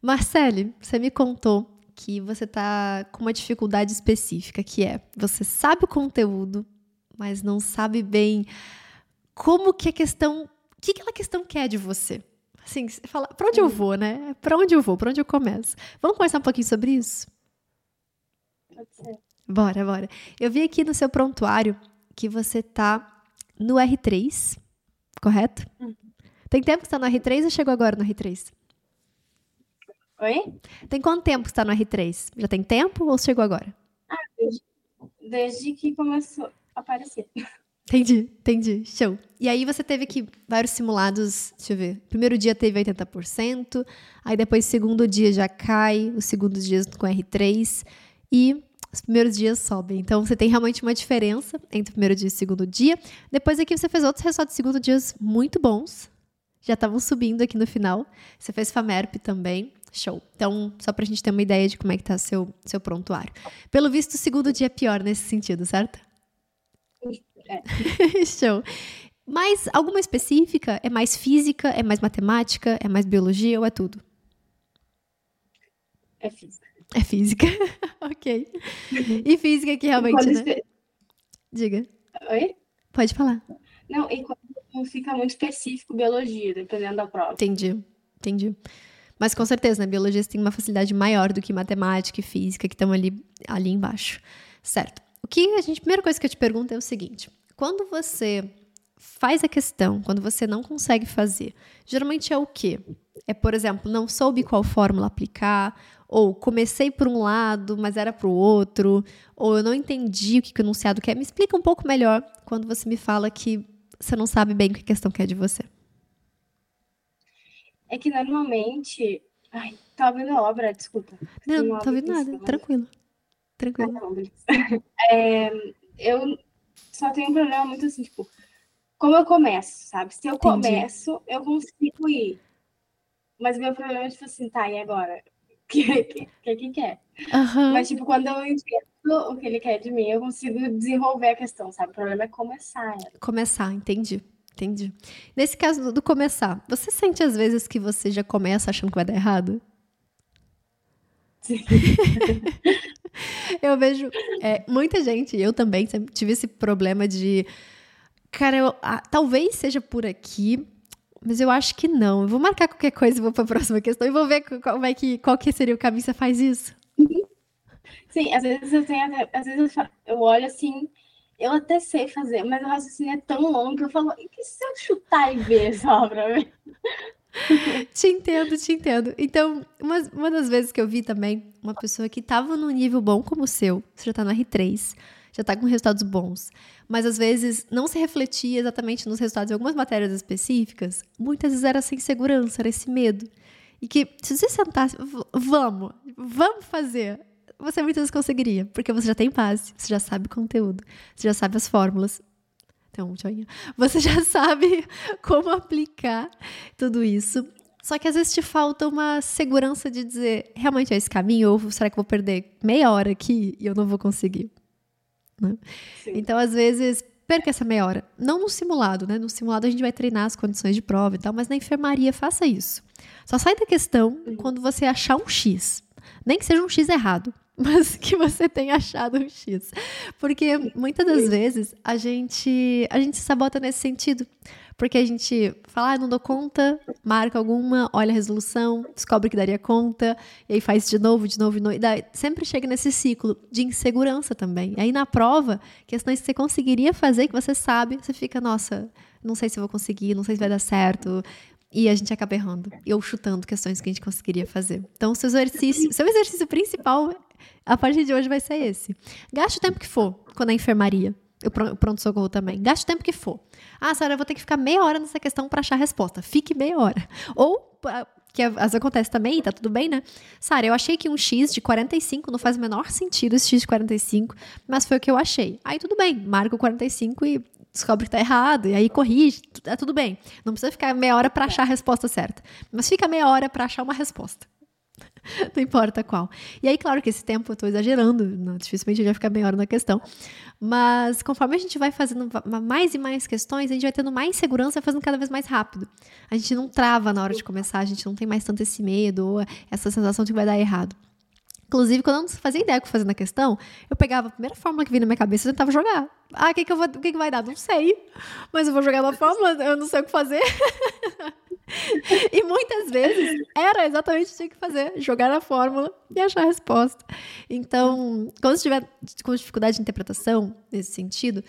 Marcele, você me contou que você tá com uma dificuldade específica, que é você sabe o conteúdo, mas não sabe bem como que a questão, o que aquela questão quer de você. Assim, você fala, para onde eu vou, né? Para onde eu vou? Para onde eu começo? Vamos conversar um pouquinho sobre isso? Pode ser. Bora, bora. Eu vi aqui no seu prontuário que você tá no R3, correto? Uhum. Tem tempo que você tá no R3 ou chegou agora no R3? Oi? Tem quanto tempo que você tá no R3? Já tem tempo ou chegou agora? Desde, desde que começou a aparecer. Entendi, entendi. Show. E aí você teve aqui vários simulados, deixa eu ver. Primeiro dia teve 80%, aí depois segundo dia já cai, os segundos dias com R3 e os primeiros dias sobem. Então você tem realmente uma diferença entre o primeiro dia e o segundo dia. Depois aqui você fez outros resultados de segundo dias muito bons. Já estavam subindo aqui no final. Você fez FAMERP também. Show. Então, só pra gente ter uma ideia de como é que tá seu, seu prontuário. Pelo visto, o segundo dia é pior nesse sentido, certo? É. Show. Mas alguma específica? É mais física? É mais matemática? É mais biologia ou é tudo? É física. É física. ok. E física que realmente, né? Diga. Oi? Pode falar. Não, e quando não fica muito específico biologia, dependendo da prova. Entendi. Entendi. Mas com certeza, né? Biologia você tem uma facilidade maior do que matemática e física, que estão ali, ali embaixo. Certo. O que a gente, primeira coisa que eu te pergunto é o seguinte: quando você faz a questão, quando você não consegue fazer, geralmente é o quê? É, por exemplo, não soube qual fórmula aplicar, ou comecei por um lado, mas era para o outro, ou eu não entendi o que o enunciado quer. Me explica um pouco melhor quando você me fala que você não sabe bem o que a questão quer de você. É que normalmente. Ai, tá ouvindo a obra, desculpa. Não, não tô obra ouvindo nada. Tranquilo. Ah, Tranquilo. tá beleza. É, eu só tenho um problema muito assim, tipo, como eu começo, sabe? Se eu Entendi. começo, eu consigo ir. Mas meu problema é, tipo assim, tá, e agora? O que, que, que que quer? Aham. Mas, tipo, quando eu entendo o que ele quer de mim, eu consigo desenvolver a questão, sabe? O problema é começar. Começar, entendi. Entendi. Nesse caso do- do começar, você sente às vezes que você já começa achando que vai dar errado? Sim. Eu vejo é, muita gente, eu também sempre tive esse problema de. Cara, eu- ah, talvez seja por aqui, mas eu acho que não. Eu vou marcar qualquer coisa e vou para a próxima questão e vou ver qual, vai que, qual que seria o caminho. Você faz isso? Sim, às vezes eu tenho às vezes eu, fa- eu olho assim, eu até sei fazer, mas o raciocínio é tão longo que eu falo, e que se eu chutar e ver só pra ver? Te entendo, te entendo. Então, uma, uma das vezes que eu vi também uma pessoa que estava num nível bom como o seu, você já tá no R3, já tá com resultados bons, mas às vezes não se refletia exatamente nos resultados de algumas matérias específicas, muitas vezes era sem segurança, era esse medo. E que se você sentasse, "V- vamos, vamos fazer, você muitas vezes conseguiria, porque você já tem base, você já sabe o conteúdo, você já sabe as fórmulas. Então, joinha. Você já sabe como aplicar tudo isso. Só que às vezes te falta uma segurança de dizer, realmente é esse caminho? Ou será que eu vou perder meia hora aqui e eu não vou conseguir? Né? Então, às vezes, perca essa meia hora. Não no simulado, né? No simulado a gente vai treinar as condições de prova e tal, mas na enfermaria faça isso. Só sai da questão quando você achar um X. Nem que seja um X errado, mas que você tenha achado um X. Porque muitas das vezes a gente, a gente se sabota nesse sentido. Porque a gente fala, ah, não dou conta, marca alguma, olha a resolução, descobre que daria conta, e aí faz de novo, de novo, de novo. E daí sempre chega nesse ciclo de insegurança também. E aí na prova, questões que você conseguiria fazer, que você sabe, você fica, nossa, não sei se eu vou conseguir, não sei se vai dar certo. E a gente acaba errando. Ou chutando questões que a gente conseguiria fazer. Então, seu exercício, seu exercício principal, a partir de hoje, vai ser esse. Gaste o tempo que for, quando é enfermaria. O pronto-socorro também. Gaste o tempo que for. Ah, Sara, eu vou ter que ficar meia hora nessa questão para achar a resposta. Fique meia hora. Ou, que às acontece também, tá tudo bem, né? Sara, eu achei que um X de 45 não faz o menor sentido esse X de 45, mas foi o que eu achei. Aí tudo bem, marca o 45 e descobre que tá errado, e aí corrige, é tudo bem. Não precisa ficar meia hora para achar a resposta certa. Mas fica meia hora para achar uma resposta. não importa qual. E aí, claro que esse tempo eu estou exagerando, dificilmente gente vai ficar meia hora na questão. Mas conforme a gente vai fazendo mais e mais questões, a gente vai tendo mais segurança, fazendo cada vez mais rápido. A gente não trava na hora de começar, a gente não tem mais tanto esse medo ou essa sensação de que vai dar errado. Inclusive, quando eu não fazia ideia do que fazer na questão, eu pegava a primeira fórmula que vinha na minha cabeça e tentava jogar. Ah, o que, que, eu vou, que, que vai dar? Não sei. Mas eu vou jogar uma fórmula, eu não sei o que fazer. e muitas vezes era exatamente o que tinha que fazer: jogar a fórmula e achar a resposta. Então, quando você tiver com dificuldade de interpretação, nesse sentido,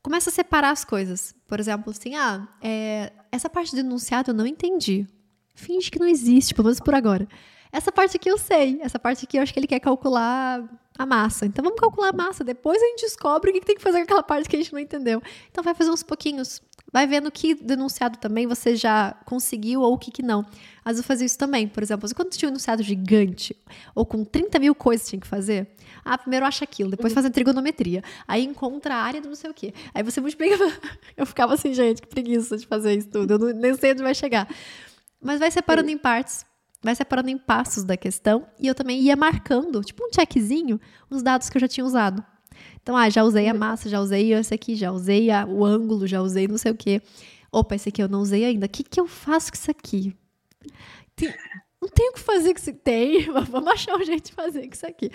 começa a separar as coisas. Por exemplo, assim, ah, é, essa parte do enunciado eu não entendi. Finge que não existe, pelo menos por agora. Essa parte aqui eu sei. Essa parte aqui eu acho que ele quer calcular a massa. Então vamos calcular a massa. Depois a gente descobre o que tem que fazer com aquela parte que a gente não entendeu. Então vai fazer uns pouquinhos. Vai vendo que denunciado também você já conseguiu ou o que, que não. Às vezes eu fazia isso também. Por exemplo, quando tinha um enunciado gigante ou com 30 mil coisas que tinha que fazer, ah, primeiro acha aquilo, depois faz a trigonometria, aí encontra a área do não sei o quê. Aí você multiplica. Eu ficava assim, gente, que preguiça de fazer isso tudo. Eu não, nem sei onde vai chegar. Mas vai separando em partes vai separando em passos da questão e eu também ia marcando, tipo um checkzinho, os dados que eu já tinha usado. Então, ah, já usei a massa, já usei esse aqui, já usei a, o ângulo, já usei não sei o quê. Opa, esse aqui eu não usei ainda. O que, que eu faço com isso aqui? Tem, não tenho o que fazer com isso. Tem, vamos achar um jeito de fazer com isso aqui.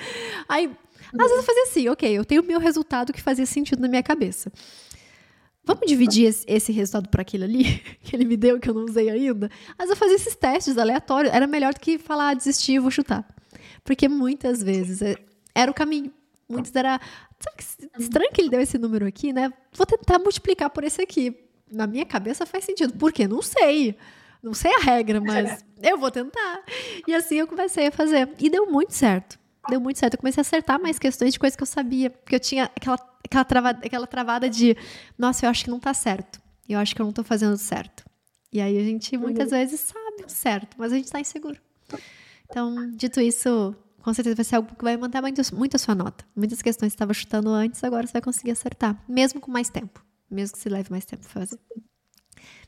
Aí, às vezes eu fazia assim, ok, eu tenho o meu resultado que fazia sentido na minha cabeça. Vamos dividir esse, resultado para aquele ali, que ele me deu, que eu não usei ainda? Mas eu fazia esses testes aleatórios. Era melhor do que falar, ah, desistir, vou chutar. Porque muitas vezes é, era o caminho. Muitas era. Sabe que estranho que ele deu esse número aqui, né? Vou tentar multiplicar por esse aqui. Na minha cabeça faz sentido. Por quê? Não sei. Não sei a regra, mas eu vou tentar. E assim eu comecei a fazer. E deu muito certo. Deu muito certo. Eu comecei a acertar mais questões de coisas que eu sabia. Porque eu tinha aquela aquela travada, aquela travada de, nossa, eu acho que não tá certo. Eu acho que eu não tô fazendo certo. E aí a gente muitas uhum. vezes sabe o certo, mas a gente tá inseguro. Então, dito isso, com certeza vai ser algo que vai manter muito, muito a sua nota. Muitas questões que você estava chutando antes, agora você vai conseguir acertar, mesmo com mais tempo. Mesmo que se leve mais tempo fazer.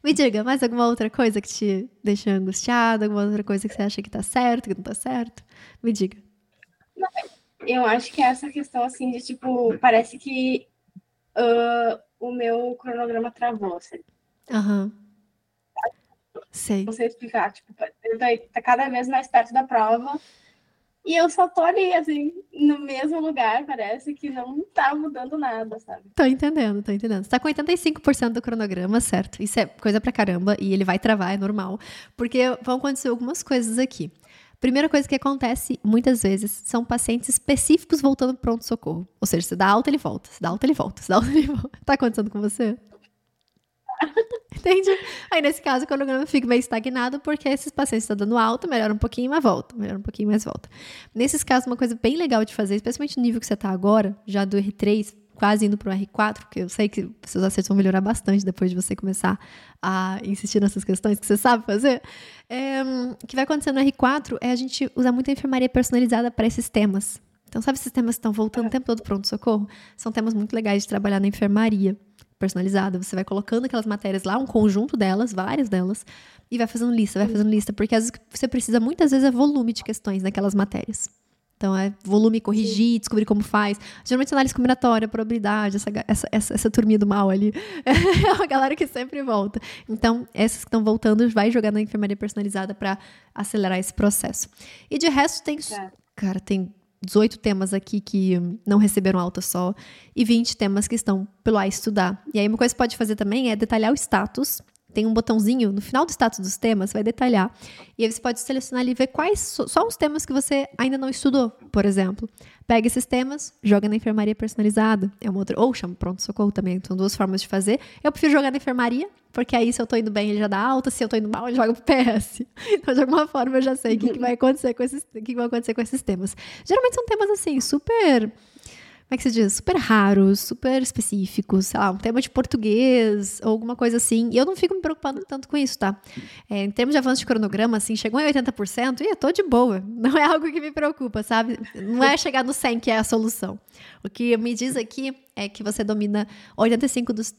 Me diga, mais alguma outra coisa que te deixa angustiada? Alguma outra coisa que você acha que tá certo, que não tá certo? Me diga. Eu acho que é essa questão, assim, de tipo, parece que uh, o meu cronograma travou, assim. Aham. Uhum. Sei. Não sei explicar, tipo, tá cada vez mais perto da prova. E eu só tô ali, assim, no mesmo lugar, parece que não tá mudando nada, sabe? Tô entendendo, tô entendendo. Você tá com 85% do cronograma, certo? Isso é coisa pra caramba, e ele vai travar, é normal. Porque vão acontecer algumas coisas aqui. Primeira coisa que acontece muitas vezes são pacientes específicos voltando para pronto-socorro. Ou seja, você dá alta, ele volta, você dá alta, ele volta, você dá alta, ele volta. Tá acontecendo com você? Entende? Aí, nesse caso, o cronograma fica meio estagnado porque esses pacientes estão dando alta, melhora um pouquinho, mas volta, melhora um pouquinho, mas volta. Nesses casos, uma coisa bem legal de fazer, especialmente no nível que você está agora, já do R3, quase indo para o R4, porque eu sei que seus acertos vão melhorar bastante depois de você começar a insistir nessas questões que você sabe fazer. É, o que vai acontecer no R4 é a gente usar muita enfermaria personalizada para esses temas. Então, sabe esses temas que estão voltando o tempo todo pronto-socorro? São temas muito legais de trabalhar na enfermaria personalizada. Você vai colocando aquelas matérias lá, um conjunto delas, várias delas, e vai fazendo lista, vai fazendo lista, porque às vezes você precisa muitas vezes é volume de questões naquelas matérias. Então, é volume, corrigir, descobrir como faz. Geralmente, análise combinatória, probabilidade, essa, essa, essa, essa turminha do mal ali. É uma galera que sempre volta. Então, essas que estão voltando, vai jogar na enfermaria personalizada para acelerar esse processo. E de resto, tem. É. Cara, tem 18 temas aqui que não receberam alta só e 20 temas que estão pelo A estudar. E aí, uma coisa que você pode fazer também é detalhar o status tem um botãozinho no final do status dos temas, vai detalhar. E aí você pode selecionar ali e ver quais só os temas que você ainda não estudou, por exemplo. Pega esses temas, joga na enfermaria personalizada. É uma outra. Ou chama pronto-socorro também. São duas formas de fazer. Eu prefiro jogar na enfermaria, porque aí se eu tô indo bem, ele já dá alta. Se eu tô indo mal, ele joga pro PS. Então, de alguma forma, eu já sei o que, que vai acontecer com esses, que vai acontecer com esses temas. Geralmente são temas assim, super como é que se diz? Super raros, super específicos, sei lá, um tema de português ou alguma coisa assim. E eu não fico me preocupando tanto com isso, tá? É, em termos de avanço de cronograma, assim, chegou em 80%, e eu tô de boa. Não é algo que me preocupa, sabe? Não é chegar no 100 que é a solução. O que me diz aqui é que você domina 85% dos,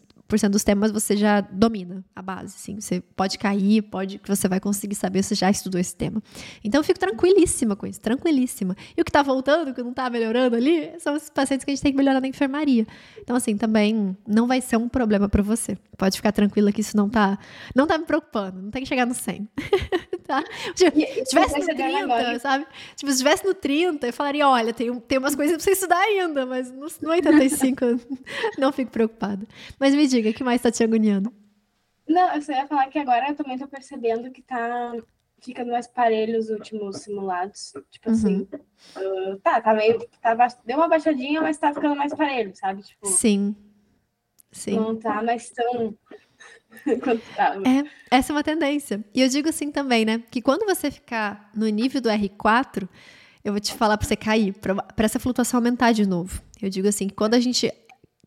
dos temas você já domina a base, assim. Você pode cair, pode que você vai conseguir saber, você já estudou esse tema. Então eu fico tranquilíssima com isso, tranquilíssima. E o que tá voltando, que não tá melhorando ali, são os pacientes que a gente tem que melhorar na enfermaria. Então assim, também não vai ser um problema para você. Pode ficar tranquila que isso não tá, não tá me preocupando, não tem que chegar no 100. tá? Se tivesse no 30, sabe? Tipo, se estivesse no 30, eu falaria, olha, tem, tem umas coisas pra você estudar ainda, mas no, no 85 não fico preocupada. Mas me diga, o que mais tá te agoniando? Não, eu só ia falar que agora eu também tô percebendo que tá ficando mais parelho os últimos simulados. Tipo assim, uhum. uh, tá, tá meio. Tá, deu uma baixadinha, mas tá ficando mais parelho, sabe? Tipo, Sim. Sim. Não tá mais tão. é, essa é uma tendência. E eu digo assim também, né? Que quando você ficar no nível do R4, eu vou te falar para você cair, para essa flutuação aumentar de novo. Eu digo assim, que quando a gente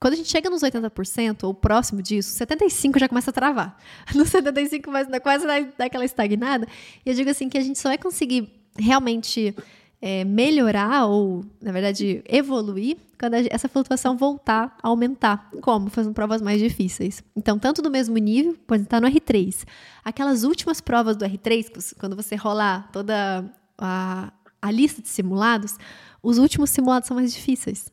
quando a gente chega nos 80% ou próximo disso, 75 já começa a travar. No 75 mas quase daquela estagnada. E eu digo assim que a gente só vai conseguir realmente é, melhorar ou, na verdade, evoluir quando essa flutuação voltar a aumentar. Como? Fazendo provas mais difíceis. Então, tanto do mesmo nível, pode estar no R3. Aquelas últimas provas do R3, quando você rolar toda a, a lista de simulados, os últimos simulados são mais difíceis.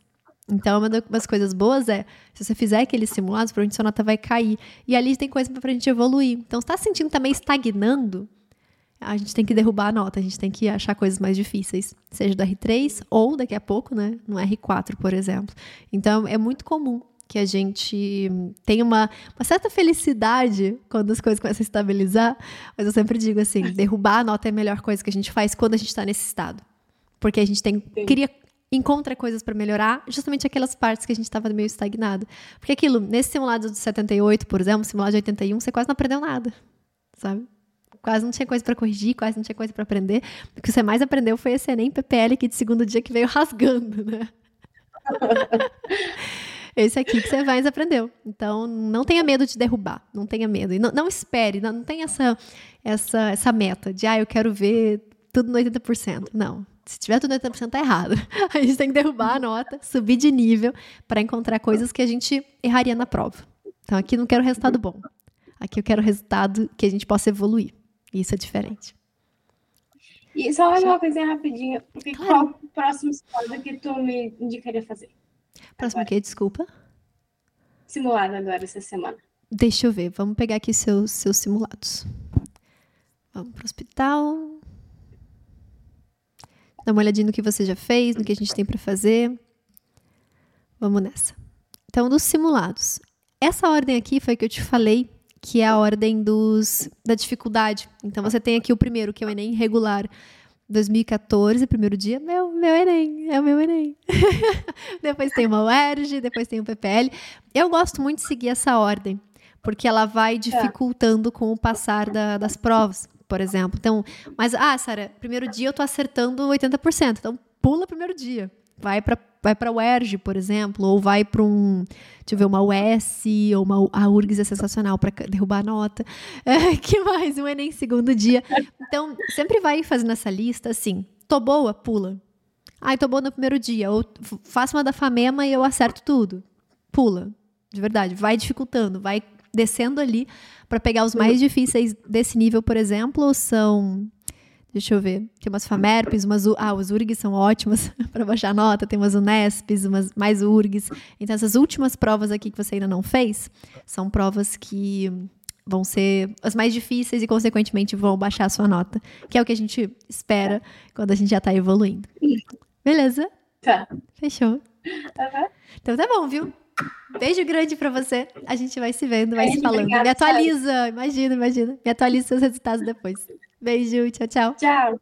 Então, uma das coisas boas é, se você fizer aqueles simulados, provavelmente sua nota vai cair. E ali tem coisa pra gente evoluir. Então, está se sentindo também estagnando, a gente tem que derrubar a nota, a gente tem que achar coisas mais difíceis, seja do R3 ou daqui a pouco, né, no R4, por exemplo. Então, é muito comum que a gente tenha uma, uma certa felicidade quando as coisas começam a estabilizar, mas eu sempre digo assim, derrubar a nota é a melhor coisa que a gente faz quando a gente está nesse estado. Porque a gente tem, cria encontra coisas para melhorar, justamente aquelas partes que a gente estava meio estagnado. Porque aquilo, nesse simulado de 78, por exemplo, simulado de 81, você quase não aprendeu nada, sabe? Quase não tinha coisa para corrigir, quase não tinha coisa para aprender. O que você mais aprendeu foi esse Enem PPL aqui de segundo dia que veio rasgando, né? esse aqui que você mais aprendeu. Então, não tenha medo de derrubar, não tenha medo. E não, não espere, não, não tem essa, essa, essa meta de, ah, eu quero ver tudo no 80%. Não, se tiver tudo 80% tá errado. A gente tem que derrubar a nota, subir de nível para encontrar coisas que a gente erraria na prova. Então aqui não quero resultado bom. Aqui eu quero resultado que a gente possa evoluir. Isso é diferente. E só mais uma coisinha rapidinho. Porque claro. Qual o próximo simulado que tu me indicaria fazer? Próximo o quê? Desculpa. Simulado agora essa semana. Deixa eu ver. Vamos pegar aqui seus, seus simulados. Vamos para o hospital. Dá uma olhadinha no que você já fez, no que a gente tem para fazer. Vamos nessa. Então, dos simulados. Essa ordem aqui foi que eu te falei, que é a ordem dos da dificuldade. Então, você tem aqui o primeiro, que é o Enem regular 2014, primeiro dia, meu, meu Enem, é o meu Enem. depois tem uma UERJ, depois tem o PPL. Eu gosto muito de seguir essa ordem, porque ela vai dificultando com o passar da, das provas por exemplo. Então, mas, ah, Sara, primeiro dia eu tô acertando 80%. Então, pula primeiro dia. Vai para vai para o ERG, por exemplo, ou vai para um, deixa eu ver, uma US, ou uma a URGS é sensacional para derrubar a nota. É, que mais? Um Enem segundo dia. Então, sempre vai fazendo essa lista assim. Tô boa, pula. Ai, tô boa no primeiro dia. Ou faço uma da FAMEMA e eu acerto tudo. Pula. De verdade. Vai dificultando, vai descendo ali para pegar os mais difíceis desse nível, por exemplo, são Deixa eu ver. Tem umas FAMERPs, umas. Ah, os URGs são ótimas para baixar nota. Tem umas UNESPs, umas mais URGs. Então, essas últimas provas aqui que você ainda não fez são provas que vão ser as mais difíceis e, consequentemente, vão baixar a sua nota. Que é o que a gente espera quando a gente já está evoluindo. Beleza? Tá. Fechou. Uhum. Então tá bom, viu? Beijo grande para você. A gente vai se vendo, vai Beijo, se falando. Obrigada, Me atualiza, imagina, imagina. Me atualiza seus resultados depois. Beijo, tchau, tchau. Tchau.